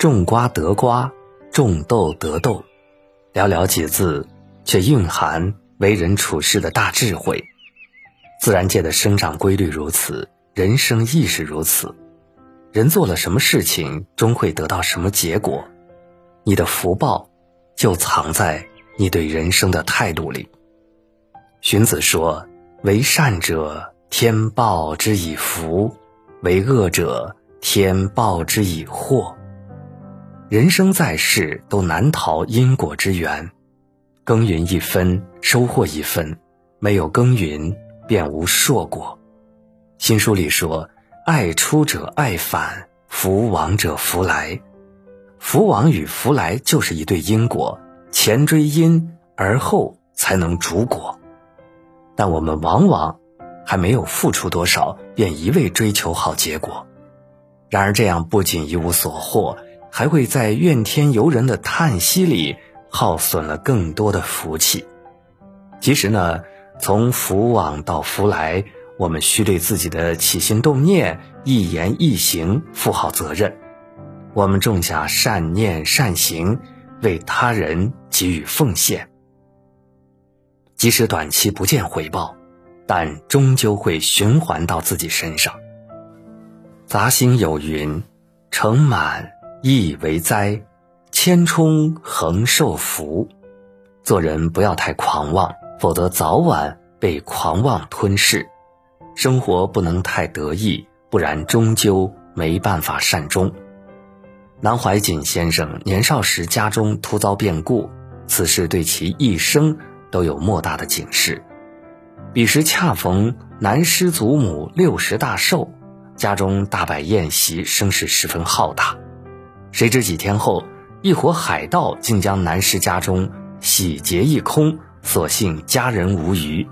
种瓜得瓜，种豆得豆，寥寥几字，却蕴含为人处事的大智慧。自然界的生长规律如此，人生亦是如此。人做了什么事情，终会得到什么结果。你的福报，就藏在你对人生的态度里。荀子说：“为善者，天报之以福；为恶者，天报之以祸。”人生在世，都难逃因果之缘。耕耘一分，收获一分；没有耕耘，便无硕果。新书里说：“爱出者爱返，福往者福来。福往与福来就是一对因果，前追因，而后才能逐果。”但我们往往还没有付出多少，便一味追求好结果。然而这样不仅一无所获，还会在怨天尤人的叹息里耗损了更多的福气。其实呢，从福往到福来，我们需对自己的起心动念、一言一行负好责任。我们种下善念善行，为他人给予奉献。即使短期不见回报，但终究会循环到自己身上。杂兴有云：“盛满亦为灾，千冲恒受福。”做人不要太狂妄，否则早晚被狂妄吞噬；生活不能太得意，不然终究没办法善终。南怀瑾先生年少时家中突遭变故，此事对其一生。都有莫大的警示。彼时恰逢南师祖母六十大寿，家中大摆宴席，声势十分浩大。谁知几天后，一伙海盗竟将南师家中洗劫一空，所幸家人无虞。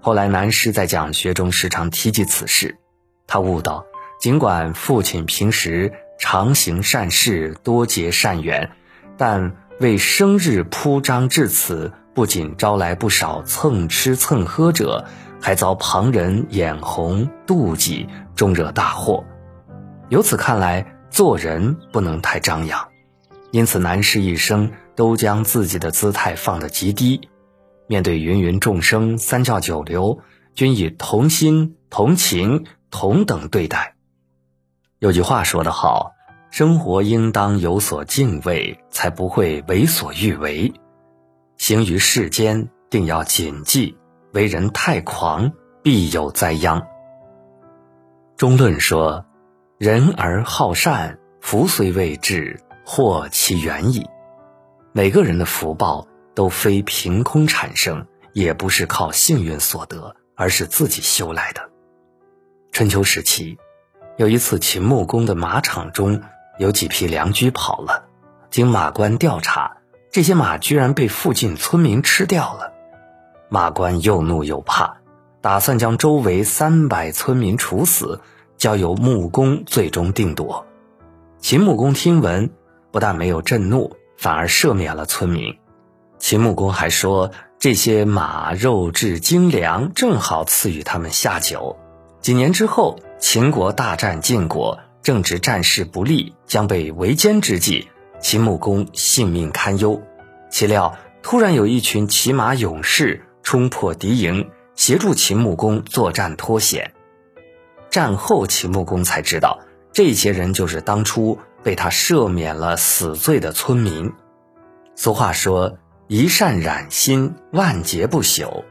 后来南师在讲学中时常提及此事，他悟道：尽管父亲平时常行善事，多结善缘，但为生日铺张至此。不仅招来不少蹭吃蹭喝者，还遭旁人眼红妒忌，终惹大祸。由此看来，做人不能太张扬。因此，男士一生都将自己的姿态放得极低，面对芸芸众生、三教九流，均以同心、同情、同等对待。有句话说得好：“生活应当有所敬畏，才不会为所欲为。”行于世间，定要谨记：为人太狂，必有灾殃。中论说：“人而好善，福虽未至，祸其远矣。”每个人的福报都非凭空产生，也不是靠幸运所得，而是自己修来的。春秋时期，有一次秦穆公的马场中有几匹良驹跑了，经马官调查。这些马居然被附近村民吃掉了，马官又怒又怕，打算将周围三百村民处死，交由穆公最终定夺。秦穆公听闻，不但没有震怒，反而赦免了村民。秦穆公还说，这些马肉质精良，正好赐予他们下酒。几年之后，秦国大战晋国，正值战事不利，将被围歼之际。秦穆公性命堪忧，岂料突然有一群骑马勇士冲破敌营，协助秦穆公作战脱险。战后，秦穆公才知道，这些人就是当初被他赦免了死罪的村民。俗话说：“一善染心，万劫不朽。”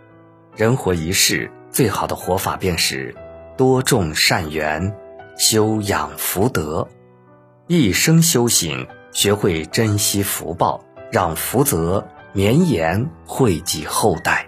人活一世，最好的活法便是多种善缘，修养福德，一生修行。学会珍惜福报，让福泽绵延，惠及后代。